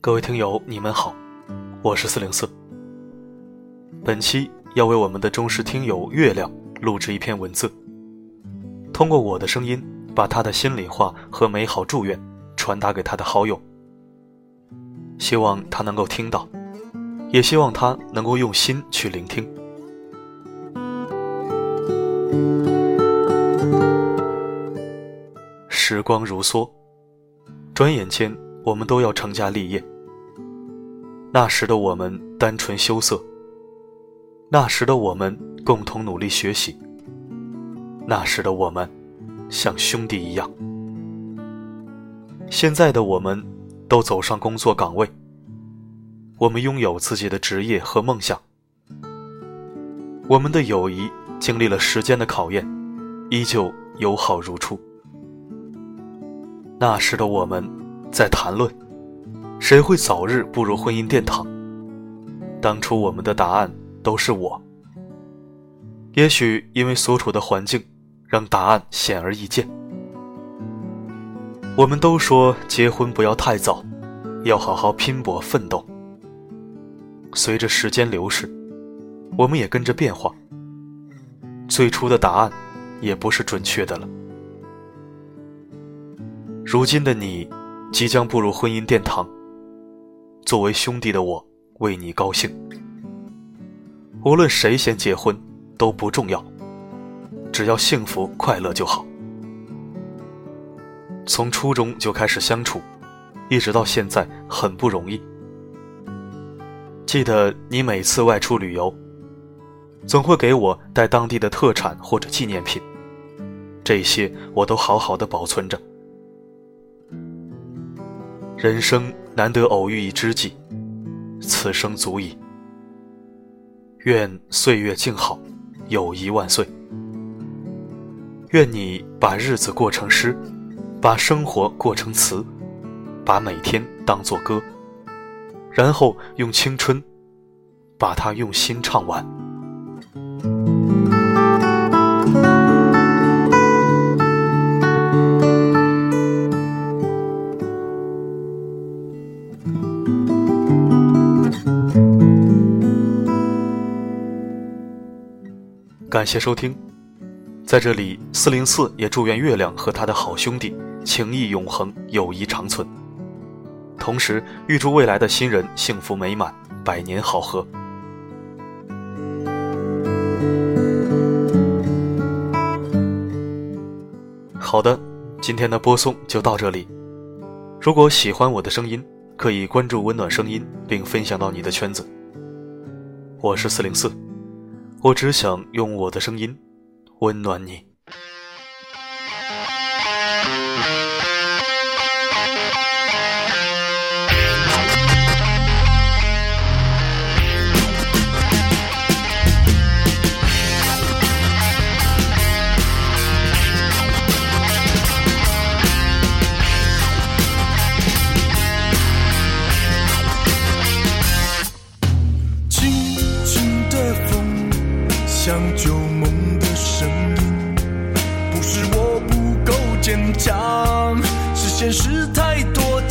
各位听友，你们好，我是四零四。本期要为我们的忠实听友月亮录制一篇文字，通过我的声音，把他的心里话和美好祝愿传达给他的好友。希望他能够听到，也希望他能够用心去聆听。时光如梭，转眼间我们都要成家立业。那时的我们单纯羞涩，那时的我们共同努力学习，那时的我们像兄弟一样。现在的我们都走上工作岗位，我们拥有自己的职业和梦想，我们的友谊经历了时间的考验，依旧友好如初。那时的我们在谈论。谁会早日步入婚姻殿堂？当初我们的答案都是我。也许因为所处的环境，让答案显而易见。我们都说结婚不要太早，要好好拼搏奋斗。随着时间流逝，我们也跟着变化。最初的答案，也不是准确的了。如今的你，即将步入婚姻殿堂。作为兄弟的我，为你高兴。无论谁先结婚都不重要，只要幸福快乐就好。从初中就开始相处，一直到现在很不容易。记得你每次外出旅游，总会给我带当地的特产或者纪念品，这些我都好好的保存着。人生。难得偶遇一知己，此生足矣。愿岁月静好，友谊万岁。愿你把日子过成诗，把生活过成词，把每天当作歌，然后用青春把它用心唱完。感谢收听，在这里，四零四也祝愿月亮和他的好兄弟情谊永恒，友谊长存。同时，预祝未来的新人幸福美满，百年好合。好的，今天的播送就到这里。如果喜欢我的声音，可以关注温暖声音，并分享到你的圈子。我是四零四。我只想用我的声音温暖你。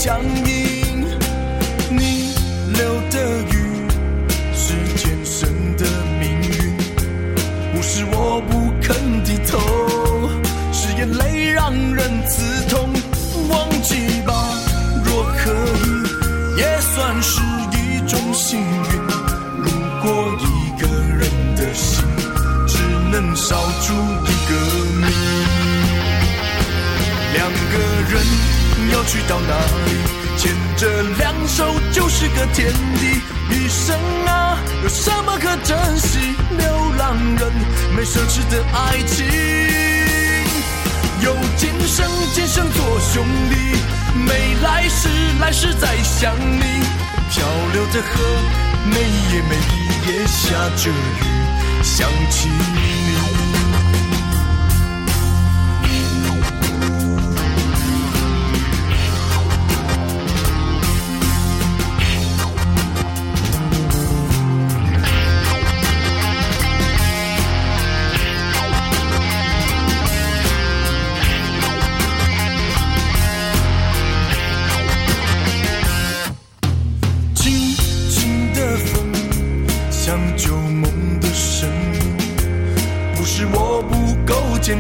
僵硬。你流的雨是天生的命运，不是我不肯低头，是眼泪让人刺痛。忘记吧，若可以，也算是一种幸运。如果一个人的心只。能烧出一个谜，两个人要去到哪里？牵着两手就是个天地。一生啊，有什么可珍惜？流浪人没奢侈的爱情，有今生今生做兄弟，没来世来世再想你。漂流的河，每夜每一夜下着雨，想起你。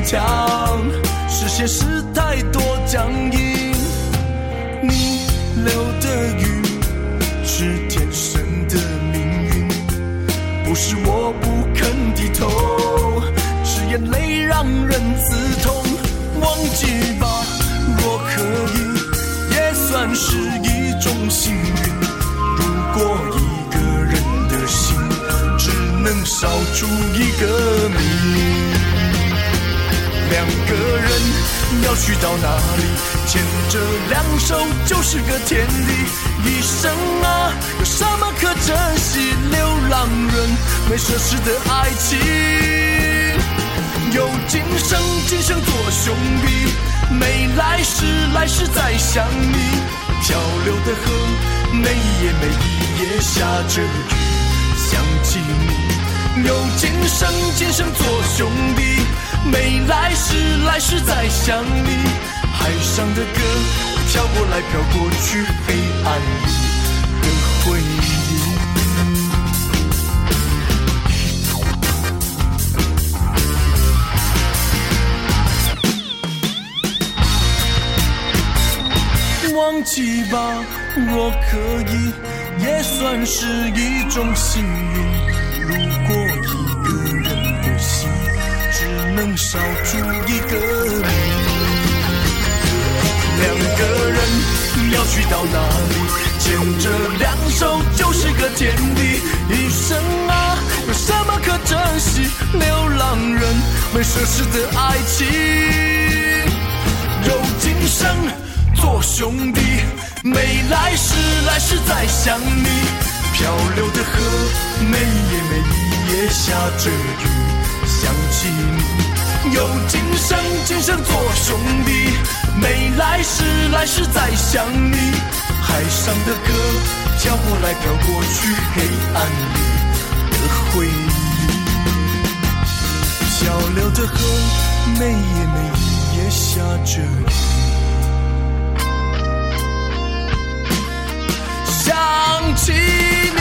强，是现实太多僵硬。你流的雨是天生的命运，不是我不肯低头，是眼泪让人刺痛。忘记吧，若可以，也算是一种幸运。如果一个人的心只能烧出一个谜。两个人要去到哪里？牵着两手就是个天地。一生啊，有什么可珍惜？流浪人没奢侈的爱情，有今生今生做兄弟，没来世来世再相依。漂流的河，每一夜每一夜下着雨，想起你，有今生今生做兄弟。没来世，来世再想你。海上的歌，飘过来飘过去，黑暗里的回忆。忘记吧，若可以，也算是一种幸运。如果。能烧出一个你。两个人要去到哪里？牵着两手就是个天地。一生啊，有什么可珍惜？流浪人没奢侈的爱情。有今生做兄弟，没来世来世再想你。漂流的河，每夜每一夜下着雨。想起你，有今生今生做兄弟，没来世来世再想你。海上的歌飘过来飘过去，黑暗里的回忆。小流的河，每夜每夜下着雨。想起你。